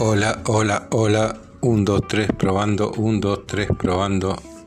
Hola, hola, hola. 1, 2, 3, probando. 1, 2, 3, probando.